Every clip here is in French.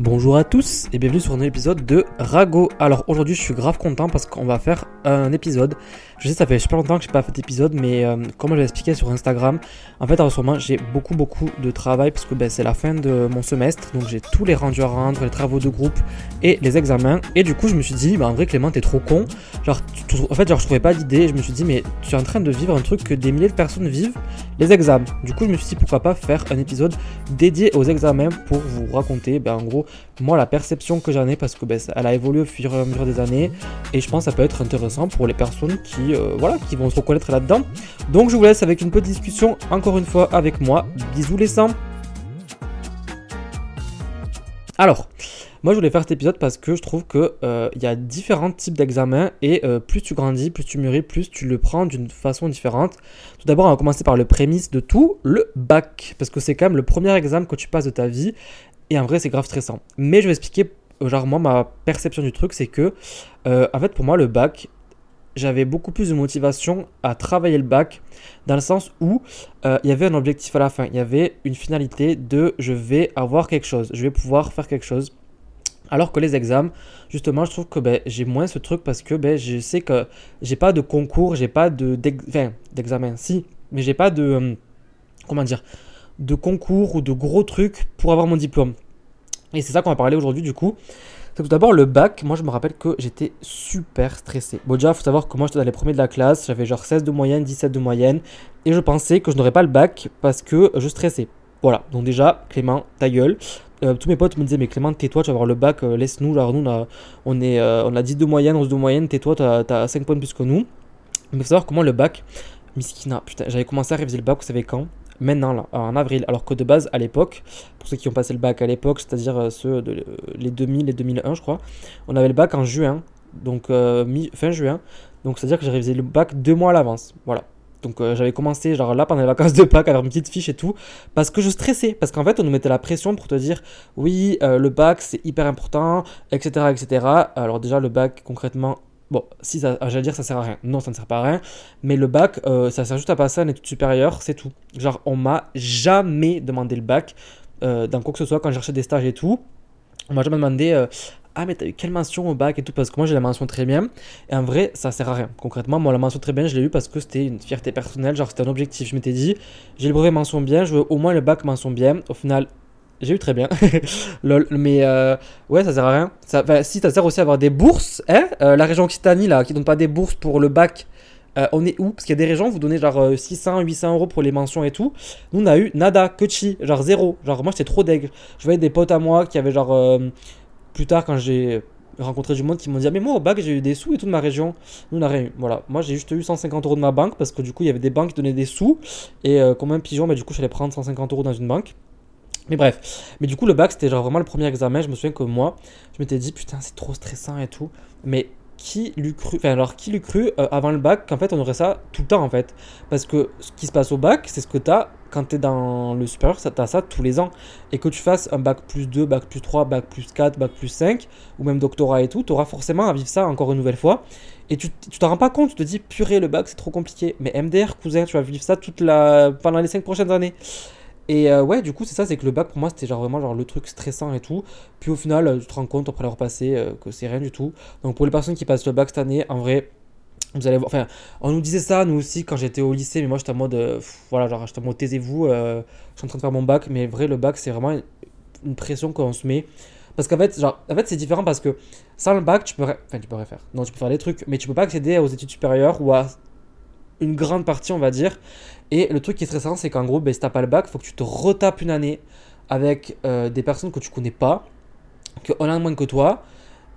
Bonjour à tous et bienvenue sur un épisode de Rago. Alors aujourd'hui je suis grave content parce qu'on va faire un épisode. Je sais ça fait super longtemps que j'ai pas fait d'épisode mais euh, comme je l'ai expliqué sur Instagram, en fait en ce moment j'ai beaucoup beaucoup de travail parce que ben, c'est la fin de mon semestre donc j'ai tous les rendus à rendre, les travaux de groupe et les examens et du coup je me suis dit bah en vrai Clément t'es trop con. Genre en fait genre je trouvais pas d'idée, je me suis dit mais tu es en train de vivre un truc que des milliers de personnes vivent, les examens. Du coup je me suis dit pourquoi pas faire un épisode dédié aux examens pour vous raconter ben, en gros moi la perception que j'en ai parce que ben, elle a évolué au fur et à mesure des années et je pense que ça peut être intéressant pour les personnes qui, euh, vont se reconnaître là-dedans. Donc je vous laisse avec une petite discussion encore une fois avec moi. Bisous les sangs Alors, moi, je voulais faire cet épisode parce que je trouve qu'il euh, y a différents types d'examens et euh, plus tu grandis, plus tu mûris, plus tu le prends d'une façon différente. Tout d'abord, on va commencer par le prémisse de tout, le bac, parce que c'est quand même le premier examen que tu passes de ta vie et en vrai, c'est grave stressant. Mais je vais expliquer, euh, genre, moi, ma perception du truc, c'est que, euh, en fait, pour moi, le bac, j'avais beaucoup plus de motivation à travailler le bac, dans le sens où euh, il y avait un objectif à la fin. Il y avait une finalité de je vais avoir quelque chose, je vais pouvoir faire quelque chose. Alors que les examens, justement, je trouve que ben, j'ai moins ce truc parce que ben, je sais que j'ai pas de concours, j'ai pas de d'examen, si, mais j'ai pas de comment dire, de concours ou de gros trucs pour avoir mon diplôme. Et c'est ça qu'on va parler aujourd'hui du coup. C'est tout d'abord le bac, moi je me rappelle que j'étais super stressé. Bon déjà, il faut savoir que moi j'étais dans les premiers de la classe, j'avais genre 16 de moyenne, 17 de moyenne, et je pensais que je n'aurais pas le bac parce que je stressais. Voilà, donc déjà, Clément, ta gueule. Euh, tous mes potes me disaient, mais Clément, tais-toi, tu vas avoir le bac, euh, laisse-nous. Genre, nous, on a, est, euh, on a 10 de moyenne, 11 de moyenne, tais-toi, t'as as 5 points plus que nous. Mais il faut savoir comment le bac, Miskina, putain, j'avais commencé à réviser le bac, vous savez quand? Maintenant, là, en avril. Alors que de base, à l'époque, pour ceux qui ont passé le bac à l'époque, c'est-à-dire euh, ceux de les 2000 et 2001, je crois, on avait le bac en juin, donc euh, fin juin. Donc c'est-à-dire que j'ai révisé le bac deux mois à l'avance. Voilà. Donc euh, j'avais commencé genre là pendant les vacances de Pâques à avoir une petite fiche et tout parce que je stressais parce qu'en fait on nous mettait la pression pour te dire oui le bac c'est hyper important etc etc alors déjà le bac concrètement Bon, si ça, j'allais dire ça sert à rien. Non, ça ne sert pas à rien. Mais le bac, euh, ça sert juste à passer à une étude supérieure, c'est tout. Genre, on m'a jamais demandé le bac euh, dans quoi que ce soit quand je cherchais des stages et tout. On m'a jamais demandé euh, Ah, mais t'as eu quelle mention au bac et tout Parce que moi j'ai la mention très bien. Et en vrai, ça sert à rien. Concrètement, moi la mention très bien, je l'ai eu parce que c'était une fierté personnelle. Genre, c'était un objectif. Je m'étais dit J'ai le brevet mention bien, je veux au moins le bac mention bien. Au final, j'ai eu très bien. Lol. Mais euh, ouais, ça sert à rien. Ça, si, ça sert aussi à avoir des bourses. Hein euh, la région Occitanie, là, qui donne pas des bourses pour le bac, euh, on est où? Parce qu'il y a des régions, vous donnez genre 600, 800 euros pour les mentions et tout. Nous, on a eu nada, que chi, genre zéro. Genre, moi, j'étais trop deg. Je voyais des potes à moi qui avaient genre. plus tard, quand j'ai rencontré du monde qui m'ont dit ah, mais moi au bac j'ai eu des sous et tout de ma région nous on a rien eu voilà moi j'ai juste eu 150 euros de ma banque parce que du coup il y avait des banques qui donnaient des sous et comme un pigeon bah, du coup j'allais prendre 150 euros dans une banque mais bref, mais du coup le bac c'était genre vraiment le premier examen, je me souviens que moi, je m'étais dit putain c'est trop stressant et tout, mais qui l'eût cru, enfin alors qui l'eût cru euh, avant le bac qu'en fait on aurait ça tout le temps en fait, parce que ce qui se passe au bac c'est ce que tu as quand tu es dans le supérieur, tu as ça tous les ans, et que tu fasses un bac plus 2, bac plus 3, bac plus 4, bac plus 5, ou même doctorat et tout, tu auras forcément à vivre ça encore une nouvelle fois, et tu t'en rends pas compte, tu te dis purée le bac c'est trop compliqué, mais MDR cousin tu vas vivre ça toute la... pendant les 5 prochaines années. Et euh, ouais, du coup, c'est ça, c'est que le bac pour moi c'était genre vraiment genre le truc stressant et tout. Puis au final, euh, tu te rends compte après l'avoir passé euh, que c'est rien du tout. Donc pour les personnes qui passent le bac cette année, en vrai, vous allez voir. Enfin, on nous disait ça nous aussi quand j'étais au lycée, mais moi j'étais en mode, voilà, genre j'étais en mode taisez-vous, je suis en train de faire mon bac. Mais vrai, le bac c'est vraiment une pression qu'on se met. Parce qu'en fait, genre, en fait, c'est différent parce que sans le bac, tu peux, enfin, tu peux faire. Non, tu peux faire des trucs, mais tu peux pas accéder aux études supérieures ou à une grande partie, on va dire. Et le truc qui est stressant, c'est qu'en gros, ben, si t'as pas le bac, faut que tu te retapes une année avec euh, des personnes que tu connais pas, qui ont moins que toi.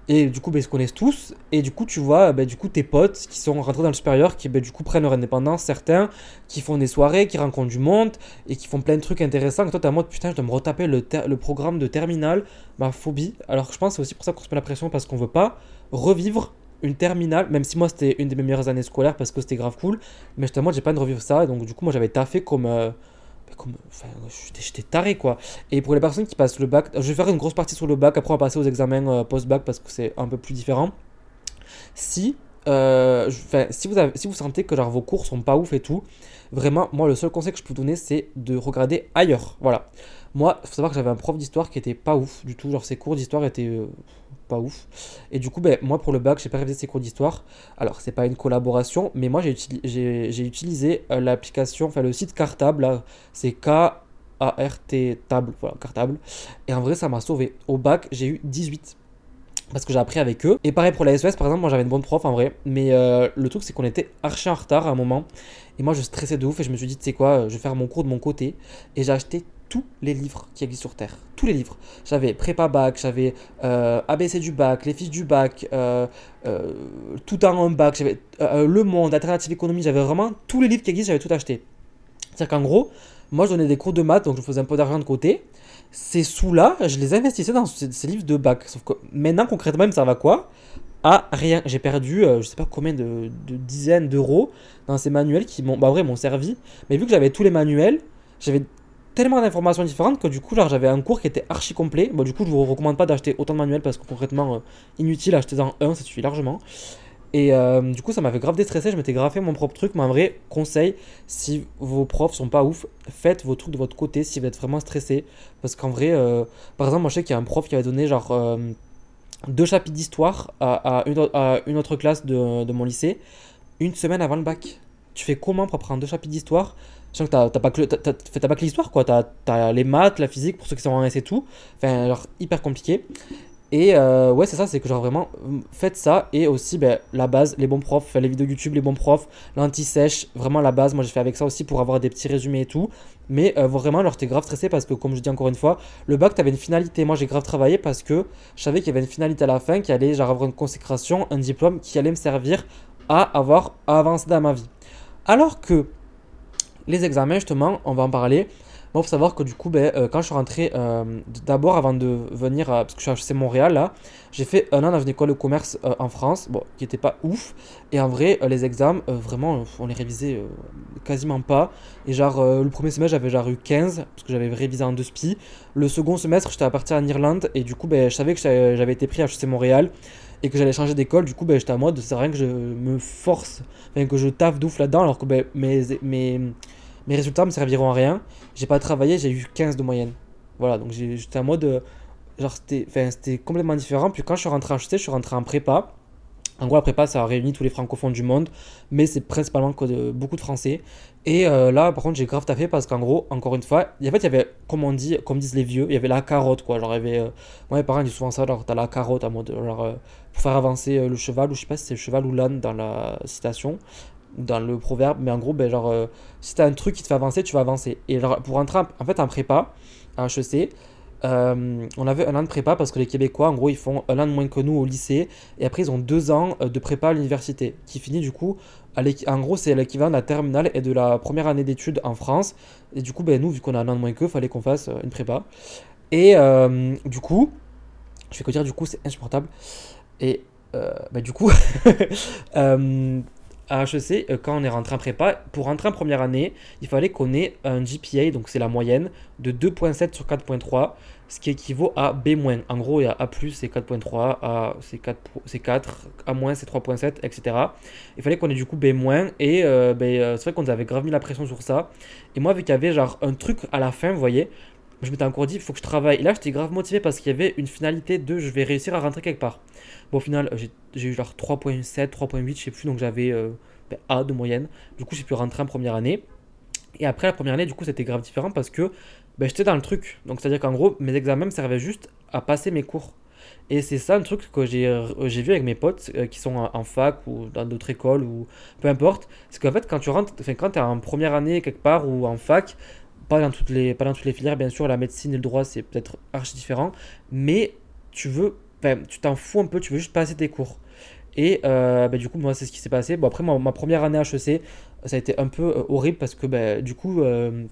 Et du coup, ben, ils se connaissent tous. Et du coup, tu vois, ben, du coup, tes potes qui sont rentrés dans le supérieur, qui ben, du coup prennent leur indépendance, certains, qui font des soirées, qui rencontrent du monde, et qui font plein de trucs intéressants. Et toi, t'es en mode, putain, je dois me retaper le, programme de terminal, ma phobie. Alors que je pense que c'est aussi pour ça qu'on se met la pression, parce qu'on veut pas revivre une terminale, même si moi c'était une de mes meilleures années scolaires parce que c'était grave cool, mais justement j'ai pas de revivre ça, donc du coup moi j'avais taffé comme... Euh, comme enfin, j'étais taré quoi. Et pour les personnes qui passent le bac, je vais faire une grosse partie sur le bac, après on va passer aux examens euh, post-bac parce que c'est un peu plus différent. Si, euh, si, vous si vous sentez que genre, vos cours sont pas ouf et tout, vraiment, moi le seul conseil que je peux vous donner c'est de regarder ailleurs. Voilà. Moi, faut savoir que j'avais un prof d'histoire qui était pas ouf du tout. Genre, ses cours d'histoire étaient pas ouf. Et du coup, ben, moi, pour le bac, j'ai pas révisé ses cours d'histoire. Alors, c'est pas une collaboration, mais moi, j'ai utilisé euh, l'application, enfin, le site Cartable. C'est K-A-R-T Table. Voilà, Cartable. Et en vrai, ça m'a sauvé. Au bac, j'ai eu 18 parce que j'ai appris avec eux. Et pareil pour la SES, par exemple, moi j'avais une bonne prof en vrai, mais euh, le truc c'est qu'on était archi en retard à un moment, et moi je stressais de ouf, et je me suis dit, tu sais quoi, je vais faire mon cours de mon côté, et j'ai acheté tous les livres qui existent sur Terre. Tous les livres. J'avais prépa bac, j'avais euh, ABC du bac, les fiches du bac, euh, tout en un bac, j'avais Le Monde, Alternative Économie, j'avais vraiment tous les livres qui existent, j'avais tout acheté. C'est-à-dire qu'en gros, moi je donnais des cours de maths, donc je faisais un peu d'argent de côté ces sous-là, je les investissais dans ces, livres de bac. Sauf que maintenant, concrètement, ils me servent à quoi? À rien. J'ai perdu, euh, je sais pas combien de, dizaines d'euros dans ces manuels qui m'ont, bah, m'ont servi. Mais vu que j'avais tous les manuels, j'avais tellement d'informations différentes que du coup, j'avais un cours qui était archi complet. Bon, du coup, je vous recommande pas d'acheter autant de manuels parce que concrètement, euh, inutile, achetez-en un, ça suffit largement. Et euh, du coup, ça m'avait grave déstressé. Je m'étais grave fait mon propre truc. Mais en vrai, conseil, si vos profs sont pas ouf, faites vos trucs de votre côté si vous êtes vraiment stressé. Parce qu'en vrai, euh, par exemple, moi je sais qu'il y a un prof qui avait donné genre deux chapitres d'histoire à, une, autre classe de, mon lycée une semaine avant le bac. Tu fais comment pour apprendre deux chapitres d'histoire Sachant que t'as pas que pas que l'histoire quoi, t'as as les maths, la physique pour ceux qui sont en et tout. Enfin, genre hyper compliqué. Et euh, ouais, c'est ça, c'est que genre vraiment, faites ça. Et aussi, ben, la base, les bons profs, les vidéos YouTube, les bons profs, l'anti-sèche, vraiment la base. Moi, j'ai fait avec ça aussi pour avoir des petits résumés et tout. Mais euh, vraiment, alors, t'es grave stressé parce que, comme je dis encore une fois, le bac, t'avais une finalité. Moi, j'ai grave travaillé parce que je savais qu'il y avait une finalité à la fin qui allait genre avoir une consécration, un diplôme qui allait me servir à avoir à avancer dans ma vie. Alors que les examens, justement, on va en parler. Bon, faut savoir que du coup, ben, euh, quand je suis rentré, euh, d'abord avant de venir, parce que je suis à Montréal là, j'ai fait un an dans une école de commerce euh, en France, qui était pas ouf. Et en vrai, les examens, vraiment, on les révisait quasiment pas. Et genre, le premier semestre, j'avais genre eu 15, parce que j'avais révisé en deux spi. Le second semestre, j'étais à partir en Irlande, et du coup, ben, je savais que j'avais été pris à HEC Montréal et que j'allais changer d'école, du coup, ben, j'étais à moi de c'est rien que je me force, que je taffe d'ouf là-dedans, alors que mes, mes, mes résultats me serviront à rien. J'ai pas travaillé, j'ai eu 15 de moyenne. Voilà, donc j'étais en mode. Euh, genre, c'était complètement différent. Puis quand je suis rentré en HEC, je suis rentré en prépa. En gros, la prépa, ça a réuni tous les francophones du monde, mais c'est principalement que beaucoup de français. Et euh, là, par contre, j'ai grave taffé parce qu'en gros, encore une fois, en fait, il y avait, comme on dit, comme disent les vieux, il y avait la carotte, quoi. Genre, avait, euh, moi, mes parents disent souvent ça, genre, t'as la carotte, en mode, genre, pour faire avancer le cheval, ou je sais pas si c'est le cheval ou l'âne dans la citation dans le proverbe, mais en gros, ben, genre, euh, si t'as un truc qui te fait avancer, tu vas avancer. Et pour entrer en, fait en prépa, à HEC, euh, on avait un an de prépa parce que les Québécois, en gros, ils font un an de moins que nous au lycée, et après, ils ont deux ans euh, de prépa à l'université, qui finit du coup, en gros, c'est l'équivalent de la terminale et de la première année d'études en France. Et du coup, ben, nous, vu qu'on a un an de moins qu'eux, fallait qu'on fasse une prépa. Et du coup, je vais que dire, du coup, c'est insupportable. Et ben, du coup, à HEC, euh, quand on est rentré en prépa, pour rentrer en première année, il fallait qu'on ait un GPA, donc c'est la moyenne, de 2.7 sur 4.3, ce qui équivaut à B-. En gros, il y a A+, c'est 4.3, A, c'est 4, c'est 4, A-, c'est 3.7, etc. Il fallait qu'on ait du coup B-, et euh, ben, euh, c'est vrai qu'on avait grave mis la pression sur ça. Et moi, vu qu'il y avait genre un truc à la fin, vous voyez, je m'étais encore dit, il faut que je travaille. Et là, j'étais grave motivé parce qu'il y avait une finalité de je vais réussir à rentrer quelque part. Bon, au final, j'ai eu genre 3.7, 3.8, je sais plus, donc j'avais euh, A de moyenne. Du coup, j'ai pu rentrer en première année. Et après la première année, du coup, c'était grave différent parce que ben, j'étais dans le truc. Donc, c'est-à-dire qu'en gros, mes examens me servaient juste à passer mes cours. Et c'est ça un truc que j'ai euh, vu avec mes potes euh, qui sont en, fac ou dans d'autres écoles ou peu importe. C'est qu'en fait, quand tu rentres, enfin, quand tu es en première année quelque part ou en fac, pas dans toutes les, les filières, bien sûr, la médecine et le droit, c'est peut-être archi différent, mais tu veux, tu t'en fous un peu, tu veux juste passer tes cours. Et euh, bah, du coup, moi, c'est ce qui s'est passé. Bon, après, ma, première année HEC, ça a été un peu euh, horrible parce que bah, du coup, euh,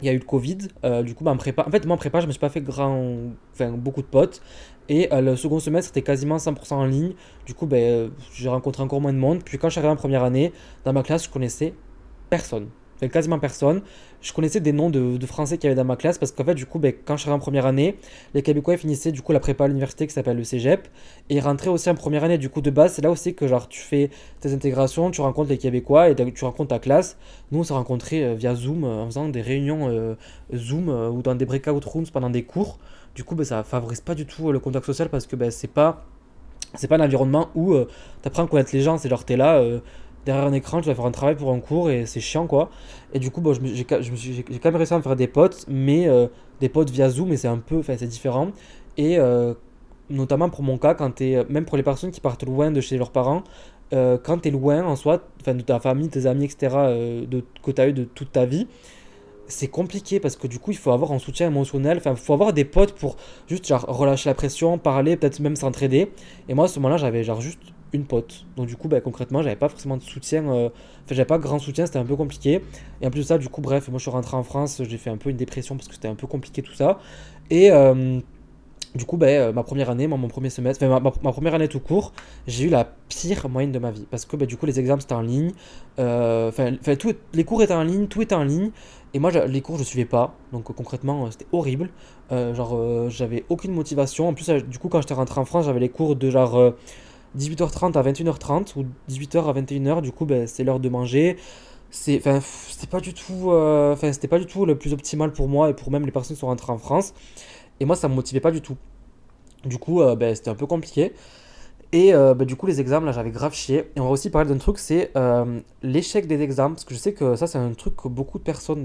il y a eu le Covid. du coup, bah, en prépa, en fait, moi, en prépa, je me suis pas fait grand, enfin, beaucoup de potes. Et le second semestre, c'était quasiment 100% en ligne. Du coup, j'ai rencontré encore moins de monde. Puis quand je suis arrivé en première année, dans ma classe, je connaissais personne enfin, quasiment personne. Je connaissais des noms de, Français qui avaient dans ma classe parce qu'en fait, du coup, ben, quand je suis en première année, les Québécois finissaient du coup la prépa à l'université qui s'appelle le cégep et rentraient aussi en première année. Du coup, de base, c'est là aussi que genre tu fais tes intégrations, tu rencontres les Québécois et tu rencontres ta classe. Nous, on s'est rencontrés euh, via Zoom euh, en faisant des réunions euh, Zoom ou dans des breakout rooms pendant des cours. Du coup, ben, ça favorise pas du tout le contact social parce que ben, c'est pas c'est pas un environnement où tu apprends à connaître les gens. C'est genre, t'es là derrière un écran, tu vas faire un travail pour un cours et c'est chiant quoi. Et du coup, bon, j'ai quand même réussi à me faire des potes, mais euh, des potes via Zoom, et c'est un peu, enfin c'est différent. Et euh, notamment pour mon cas, quand es, même pour les personnes qui partent loin de chez leurs parents, euh, quand tu es loin en soi, de ta famille, tes amis, etc., de, que tu as eu de toute ta vie, c'est compliqué parce que du coup il faut avoir un soutien émotionnel, enfin il faut avoir des potes pour juste relâcher la pression, parler, peut-être même s'entraider. Et moi à ce moment-là j'avais juste une pote. Donc du coup, bah, concrètement, j'avais pas forcément de soutien. Euh, enfin, j'avais pas grand soutien, c'était un peu compliqué. Et en plus de ça, du coup, bref, moi je suis rentré en France, j'ai fait un peu une dépression parce que c'était un peu compliqué tout ça. Et euh, du coup, bah, euh, ma première année, mon premier semestre, enfin, ma, première année tout court, j'ai eu la pire moyenne de ma vie. Parce que bah, du coup, les examens c'était en ligne. Enfin, tout, les cours étaient en ligne, tout était en ligne. Et moi, les cours, je suivais pas. Donc concrètement, c'était horrible. genre, j'avais aucune motivation. En plus, du coup, quand j'étais rentré en France, j'avais les cours de genre 18h30 à 21h30 ou 18h à 21h, du coup, ben, c'est l'heure de manger. C'est, c'était pas du tout, euh, enfin, c'était pas du tout le plus optimal pour moi et pour même les personnes qui sont rentrées en France. Et moi, ça me motivait pas du tout. Du coup, euh, ben, c'était un peu compliqué. Et euh, ben, du coup, les examens, là, j'avais grave chié. Et on va aussi parler d'un truc, c'est l'échec des examens. Parce que je sais que ça, c'est un truc que beaucoup de personnes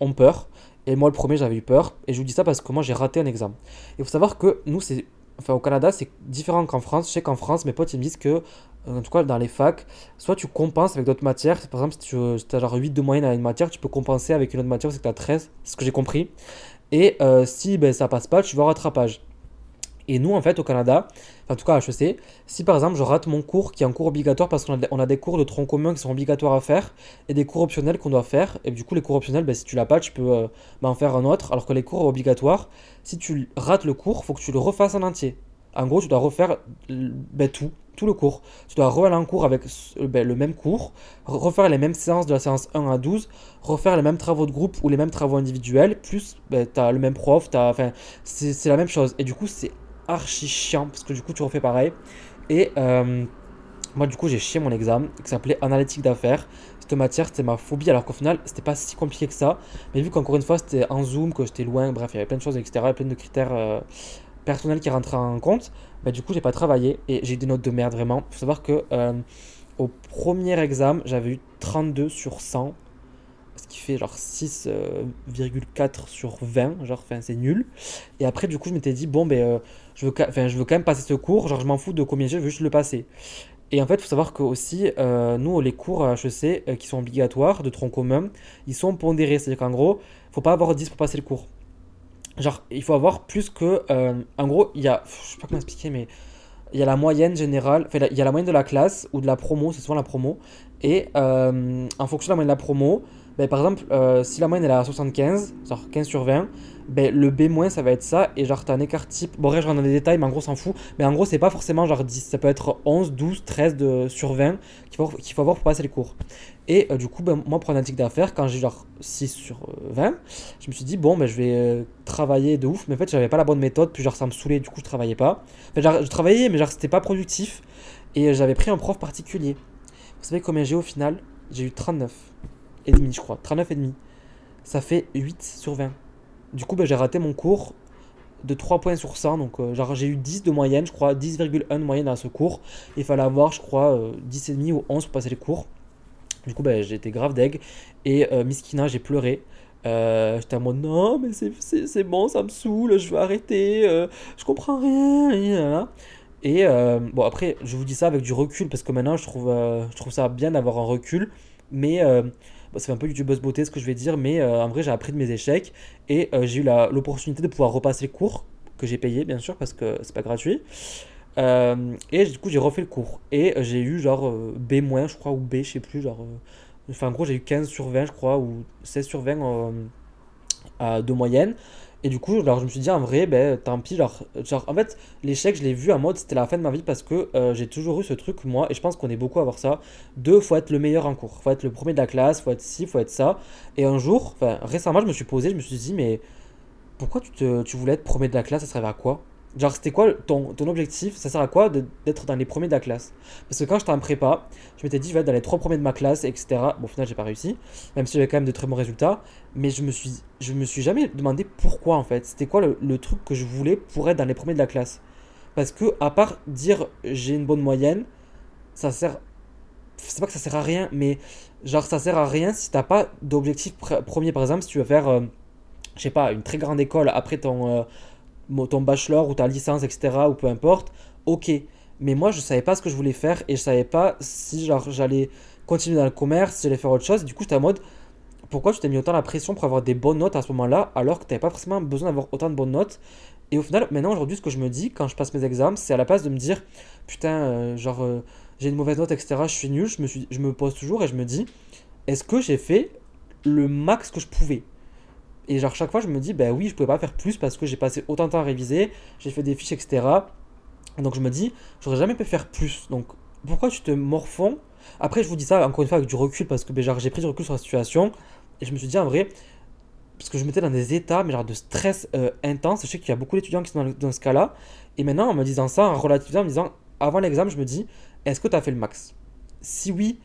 ont peur. Et moi, le premier, j'avais eu peur. Et je vous dis ça parce que moi, j'ai raté un examen. Il faut savoir que nous, c'est enfin au Canada, c'est différent qu'en France. Je sais qu'en France, mes potes ils me disent que, en tout cas dans les facs, soit tu compenses avec d'autres matières. Par exemple, si tu as genre 8 de moyenne à une matière, tu peux compenser avec une autre matière, c'est que tu as 13, c'est ce que j'ai compris. Et euh, si ben, ça passe pas, tu vas au rattrapage. Et nous, en fait, au Canada, en tout cas à HEC, si par exemple je rate mon cours qui est un cours obligatoire parce qu'on a, des cours de tronc commun qui sont obligatoires à faire et des cours optionnels qu'on doit faire, et du coup les cours optionnels, ben, si tu l'as pas, tu peux euh, ben, en faire un autre, alors que les cours obligatoires, si tu rates le cours, faut que tu le refasses en entier. En gros, tu dois refaire ben, tout, tout le cours. Tu dois refaire un cours avec ben, le même cours, refaire les mêmes séances de la séance 1 à 12, refaire les mêmes travaux de groupe ou les mêmes travaux individuels, plus ben, tu as le même prof, c'est la même chose. Et du coup, c'est archi chiant parce que du coup tu refais pareil. Et euh, moi du coup j'ai chié mon examen qui s'appelait analytique d'affaires. Cette matière c'était ma phobie alors qu'au final c'était pas si compliqué que ça. Mais vu qu'encore une fois c'était en zoom, que j'étais loin, bref il y avait plein de choses etc. Plein de critères euh, personnels qui rentraient en compte. Bah, du coup j'ai pas travaillé et j'ai des notes de merde vraiment. Faut savoir que euh, au premier examen j'avais eu 32 sur 100 ce qui fait genre 6,4 euh, sur 20, genre c'est nul. Et après du coup je m'étais dit bon ben euh, je, veux, quand même passer ce cours, genre je m'en fous de combien j'ai, je veux juste le passer. Et en fait, il faut savoir que aussi, euh, nous, les cours HEC qui sont obligatoires de tronc commun, ils sont pondérés. C'est-à-dire qu'en gros, faut pas avoir 10 pour passer le cours. Genre, il faut avoir plus que. en gros, il y a. Je sais pas comment expliquer, mais il y a la moyenne générale, enfin, il y a la moyenne de la classe ou de la promo, c'est souvent la promo. Et en fonction de la moyenne de la promo, ben, par exemple, euh, si la moyenne est à 75, genre 15 sur 20, ben, le B- ça va être ça, et genre t'as un écart type. Bon, bref, je rentre dans les détails, mais en gros, s'en fout. Mais en gros, c'est pas forcément genre 10, ça peut être 11, 12, 13 de, sur 20 qu'il faut, qu'il faut avoir pour passer les cours. Et euh, du coup, ben, moi, pour analytique d'affaires, quand j'ai genre 6 sur 20, euh, je me suis dit, bon, ben, je vais travailler de ouf, mais en fait, j'avais pas la bonne méthode, puis genre ça me saoulait, du coup, je travaillais pas. Enfin, genre, je travaillais, mais genre c'était pas productif, et j'avais pris un prof particulier. Vous savez combien j'ai au final? J'ai eu 39 et demi, je crois. 39 et demi. Ça fait 8 sur 20. Du coup, ben, j'ai raté mon cours de 3 points sur 100. Donc, euh, genre, j'ai eu 10 de moyenne, je crois, 10,1 de moyenne à ce cours. Il fallait avoir, je crois, euh, et demi ou 11 pour passer les cours. Du coup, ben, été grave deg. Et euh, Miskina, j'ai pleuré. J'étais à moi, non, mais c'est bon, ça me saoule, je veux arrêter, je comprends rien. Et, bon, après, je vous dis ça avec du recul parce que maintenant, je trouve, je trouve ça bien d'avoir un recul. Mais ça fait un peu buzz beauté ce que je vais dire, mais euh, en vrai j'ai appris de mes échecs et euh, j'ai eu l'opportunité de pouvoir repasser le cours que j'ai payé bien sûr parce que c'est pas gratuit. Euh, et du coup j'ai refait le cours et j'ai eu genre B- je crois ou B je sais plus genre enfin en gros j'ai eu 15 sur 20 je crois ou 16 sur 20 de moyenne Et du coup, alors, je me suis dit, en vrai, ben, tant pis. Genre, genre en fait, l'échec, je l'ai vu en mode, c'était la fin de ma vie parce que euh, j'ai toujours eu ce truc, moi, et je pense qu'on est beaucoup à avoir ça. De, faut être le meilleur en cours. Faut être le premier de la classe, faut être ci, faut être ça. Et un jour, récemment, je me suis posé, je me suis dit, mais pourquoi tu, tu voulais être premier de la classe Ça servait à quoi? Genre, c'était quoi ton, ton objectif? Ça sert à quoi d'être dans les premiers de la classe? Parce que quand j'étais en prépa, je m'étais dit, je vais être dans les trois premiers de ma classe, etc. Bon, au final, j'ai pas réussi, même si j'avais quand même de très bons résultats. Mais je me suis, je me suis jamais demandé pourquoi, en fait. C'était quoi le, truc que je voulais pour être dans les premiers de la classe? Parce que, à part dire j'ai une bonne moyenne, ça sert. C'est pas que ça sert à rien, mais genre, ça sert à rien si t'as pas d'objectif premier. Par exemple, si tu veux faire, euh, je sais pas, une très grande école après ton. Euh, ton bachelor ou ta licence, etc., ou peu importe, ok. Mais moi, je savais pas ce que je voulais faire et je savais pas si j'allais continuer dans le commerce, si j'allais faire autre chose. du coup, j'étais en mode, pourquoi tu t'es mis autant la pression pour avoir des bonnes notes à ce moment-là, alors que tu n'avais pas forcément besoin d'avoir autant de bonnes notes? Et au final, maintenant, aujourd'hui, ce que je me dis quand je passe mes examens, c'est à la place de me dire, putain, euh, genre, euh, j'ai une mauvaise note, etc., je suis nul, je me, suis, je me pose toujours et je me dis, est-ce que j'ai fait le max que je pouvais? Et genre chaque fois je me dis bah oui je pouvais pas faire plus parce que j'ai passé autant de temps à réviser, j'ai fait des fiches etc. Donc je me dis j'aurais jamais pu faire plus. Donc pourquoi tu te morfonds? Après je vous dis ça encore une fois avec du recul parce que ben, j'ai pris du recul sur la situation et je me suis dit en vrai parce que je m'étais dans des états mais genre de stress euh, intense. Je sais qu'il y a beaucoup d'étudiants qui sont dans, ce cas-là et maintenant en me disant ça en relativisant en me disant avant l'examen je me dis est-ce que tu as fait le max? Si oui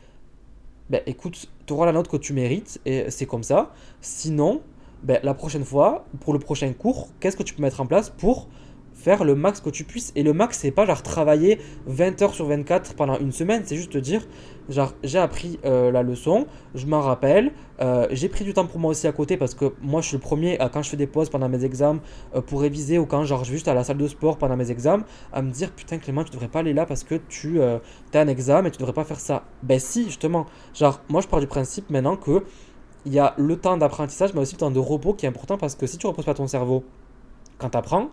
ben écoute, tu auras la note que tu mérites et c'est comme ça. Sinon, ben, la prochaine fois, pour le prochain cours, qu'est-ce que tu peux mettre en place pour faire le max que tu puisses? Et le max, c'est pas genre travailler 20 heures sur 24 pendant une semaine, c'est juste te dire, genre, j'ai appris euh, la leçon, je m'en rappelle, euh, j'ai pris du temps pour moi aussi à côté parce que moi, je suis le premier, quand je fais des pauses pendant mes examens euh, pour réviser ou quand, genre, je vais juste à la salle de sport pendant mes examens, à me dire, putain, Clément, tu devrais pas aller là parce que tu as un examen et tu devrais pas faire ça. Ben si, justement. Genre, moi, je pars du principe maintenant que il y a le temps d'apprentissage, mais aussi le temps de repos qui est important parce que si tu reposes pas ton cerveau quand tu apprends,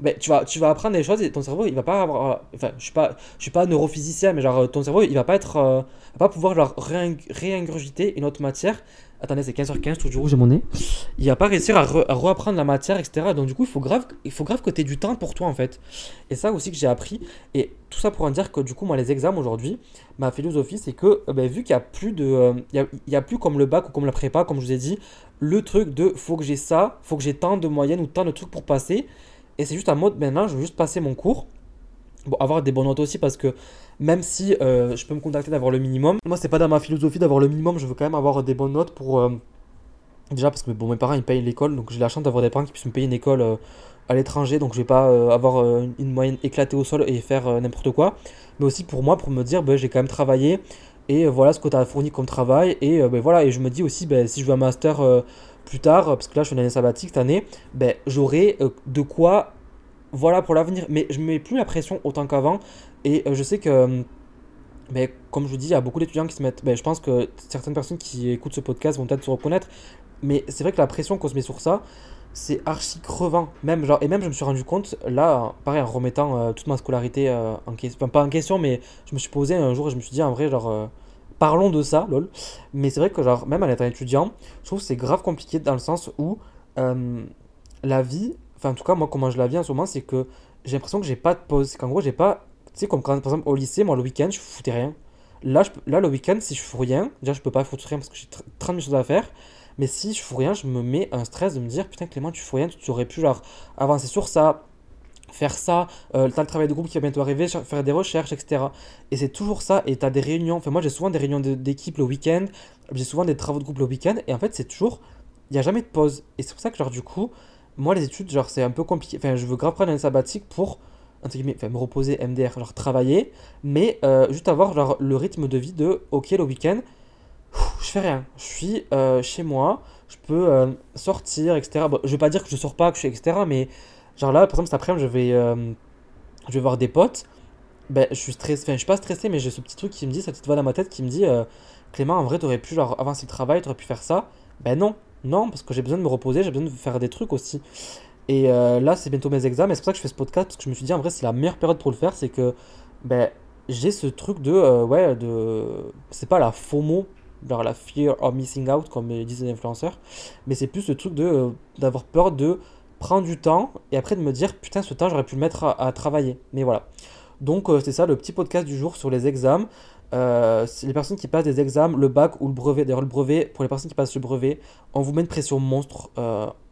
ben, tu, vas, tu vas apprendre des choses et ton cerveau il va pas avoir. Enfin, je suis pas, je suis pas neurophysicien, mais genre ton cerveau il va pas être. Euh, va pas pouvoir genre réingurgiter une autre matière Attendez, c'est 15h15, toujours j'ai mon nez. Il va pas réussir à, reapprendre la matière, etc. Donc, du coup, il faut grave, il que tu aies du temps pour toi, en fait. Et ça aussi que j'ai appris. Et tout ça pour en dire que, du coup, moi, les examens aujourd'hui, ma philosophie, c'est que, euh, ben, vu qu'il n'y a plus de. Euh, il y, a, plus comme le bac ou comme la prépa, comme je vous ai dit, le truc de faut que j'ai ça, faut que j'ai tant de moyennes ou tant de trucs pour passer. Et c'est juste un mode, maintenant, je veux juste passer mon cours. Bon, avoir des bonnes notes aussi parce que même si euh, je peux me contacter d'avoir le minimum, moi c'est pas dans ma philosophie d'avoir le minimum, je veux quand même avoir des bonnes notes pour... Euh, déjà parce que bon, mes parents ils payent l'école, donc j'ai la chance d'avoir des parents qui puissent me payer une école euh, à l'étranger, donc je vais pas avoir une moyenne éclatée au sol et faire n'importe quoi. Mais aussi pour moi, pour me dire, ben, j'ai quand même travaillé. Et voilà ce que tu as fourni comme travail. Et ben, voilà, et je me dis aussi, ben, si je veux un master plus tard, parce que là je fais une année sabbatique cette année, ben, j'aurai de quoi voilà pour l'avenir. Mais je mets plus la pression autant qu'avant. Et euh, je sais que, euh, mais comme je vous dis, il y a beaucoup d'étudiants qui se mettent. Ben, je pense que certaines personnes qui écoutent ce podcast vont peut-être se reconnaître. Mais c'est vrai que la pression qu'on se met sur ça, c'est archi crevant. Même, genre, et même, je me suis rendu compte, là, pareil, en remettant euh, toute ma scolarité en question. Enfin, pas en question, mais je me suis posé un jour et je me suis dit, en vrai, genre. Parlons de ça, lol. Mais c'est vrai que, genre, même en étant étudiant, je trouve que c'est grave compliqué dans le sens où la vie, enfin en tout cas moi comment je la vis en ce moment c'est que j'ai l'impression que j'ai pas de pause. Qu'en gros j'ai pas tu sais comme quand par exemple au lycée moi le week-end je foutais rien. Là là le week-end si je fous rien déjà je peux pas foutre rien parce que j'ai 30 000 choses à faire. Mais si je fous rien je me mets un stress de me dire putain Clément tu fous rien tu aurais pu genre avancer sur ça faire ça, euh, t'as le travail de groupe qui va bientôt arriver, faire des recherches, etc. Et c'est toujours ça, et t'as des réunions, enfin moi j'ai souvent des réunions d'équipe le week-end, j'ai souvent des travaux de groupe le week-end, et en fait c'est toujours, il n'y a jamais de pause. Et c'est pour ça que genre du coup, moi, les études, genre, c'est un peu compliqué. Enfin, je veux grave prendre un sabbatique pour, enfin, me reposer, MDR, genre, travailler, mais euh, juste avoir, genre, le rythme de vie de, ok, le week-end, je fais rien. Je suis euh, chez moi, je peux euh, sortir, etc. Bon, je vais pas dire que je sors pas, que je suis, etc., mais, genre, là, par exemple, cet après-midi, je vais, je vais voir des potes. Ben, je suis stressé, enfin, je suis pas stressé, mais j'ai ce petit truc qui me dit, cette petite voix dans ma tête qui me dit, Clément, en vrai, t'aurais pu, genre, avancer le travail, t'aurais pu faire ça. Ben non, non, parce que j'ai besoin de me reposer, j'ai besoin de faire des trucs aussi. Et euh, là, c'est bientôt mes examens, et c'est pour ça que je fais ce podcast, parce que je me suis dit, en vrai, c'est la meilleure période pour le faire, c'est que ben, j'ai ce truc de, euh, ouais, de... C'est pas la FOMO, genre la fear of missing out, comme disent les influenceurs, mais c'est plus le truc de euh, d'avoir peur de prendre du temps et après de me dire putain ce temps j'aurais pu le mettre à, travailler. Mais voilà. Donc c'est ça le petit podcast du jour sur les examens. Les personnes qui passent des examens, le bac ou le brevet, d'ailleurs le brevet, pour les personnes qui passent le brevet, on vous met une pression monstre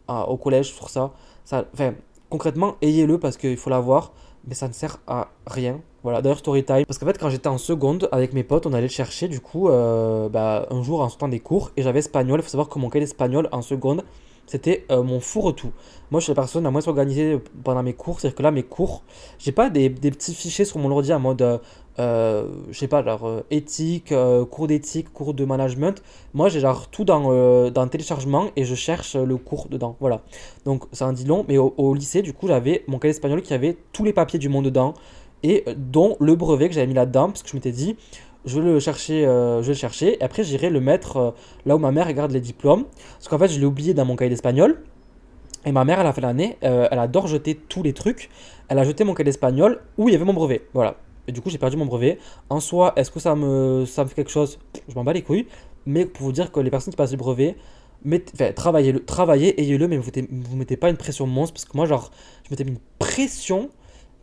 au collège sur ça. ça enfin, concrètement, ayez-le parce qu'il faut l'avoir, mais ça ne sert à rien. Voilà, d'ailleurs, story time. Parce qu'en fait, quand j'étais en seconde avec mes potes, on allait le chercher du coup euh, bah, un jour en sortant des cours et j'avais espagnol. Il faut savoir que mon cahier d'espagnol en seconde, c'était euh, mon fourre-tout. Moi, je suis la personne la moins organisée pendant mes cours. C'est-à-dire que là, mes cours, j'ai pas des, petits fichiers sur mon ordi en mode, euh, je sais pas, genre éthique, cours d'éthique, cours de management. Moi, j'ai genre tout dans, dans le téléchargement et je cherche le cours dedans. Voilà. Donc, ça en dit long. Mais au, au lycée, du coup, j'avais mon cahier d'espagnol qui avait tous les papiers du monde dedans et dont le brevet que j'avais mis là-dedans, parce que je m'étais dit, je vais le chercher, euh, je vais le chercher, et après j'irai le mettre euh, là où ma mère regarde les diplômes, parce qu'en fait je l'ai oublié dans mon cahier d'espagnol, et ma mère, elle a fait l'année, euh, elle adore jeter tous les trucs, elle a jeté mon cahier d'espagnol où il y avait mon brevet, voilà. Et du coup j'ai perdu mon brevet. En soi, est-ce que ça me, ça me fait quelque chose? Je m'en bats les couilles, mais pour vous dire que les personnes qui passent le brevet, travaillez-le, travaillez, ayez-le, mais vous ne mettez pas une pression monstre, parce que moi genre, je m'étais une pression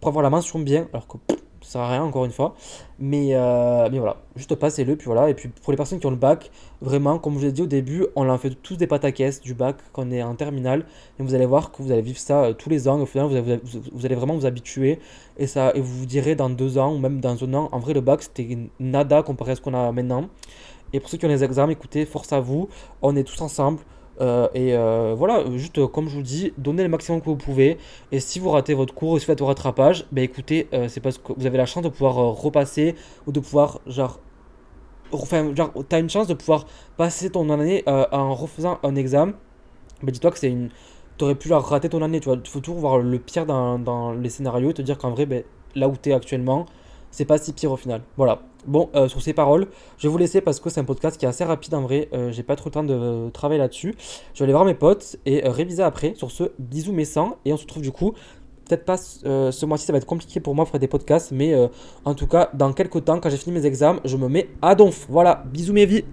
pour avoir la mention bien, alors que ça sert à rien encore une fois. Mais, euh, mais voilà, juste passez-le, puis voilà. Et puis pour les personnes qui ont le bac, vraiment, comme je vous l'ai dit au début, on en fait tous des pâtes à caisse du bac quand on est en terminale. Et vous allez voir que vous allez vivre ça euh, tous les ans. Au final, vous allez, vous allez vraiment vous habituer. Et, ça, et vous vous direz dans deux ans ou même dans un an, en vrai, le bac c'était nada comparé à ce qu'on a maintenant. Et pour ceux qui ont les examens, écoutez, force à vous, on est tous ensemble. Euh, et euh, voilà, juste euh, comme je vous dis, donnez le maximum que vous pouvez. Et si vous ratez votre cours ou si vous faites au rattrapage, bah écoutez, c'est parce que vous avez la chance de pouvoir repasser ou de pouvoir, genre, enfin, genre, t'as une chance de pouvoir passer ton année en refaisant un examen. Bah dis-toi que c'est une. T'aurais pu genre, rater ton année, tu vois. Il faut toujours voir le pire dans, dans les scénarios et te dire qu'en vrai, bah, là où t'es actuellement, c'est pas si pire au final. Voilà. Bon, euh, sur ces paroles, je vais vous laisser parce que c'est un podcast qui est assez rapide en vrai. Euh, j'ai pas trop le temps de travailler là-dessus. Je vais aller voir mes potes et euh, réviser après. Sur ce, bisous mes sangs. Et on se retrouve du coup. Peut-être pas ce mois-ci, ça va être compliqué pour moi de faire des podcasts. Mais en tout cas, dans quelques temps, quand j'ai fini mes examens, je me mets à donf. Voilà, bisous mes vies.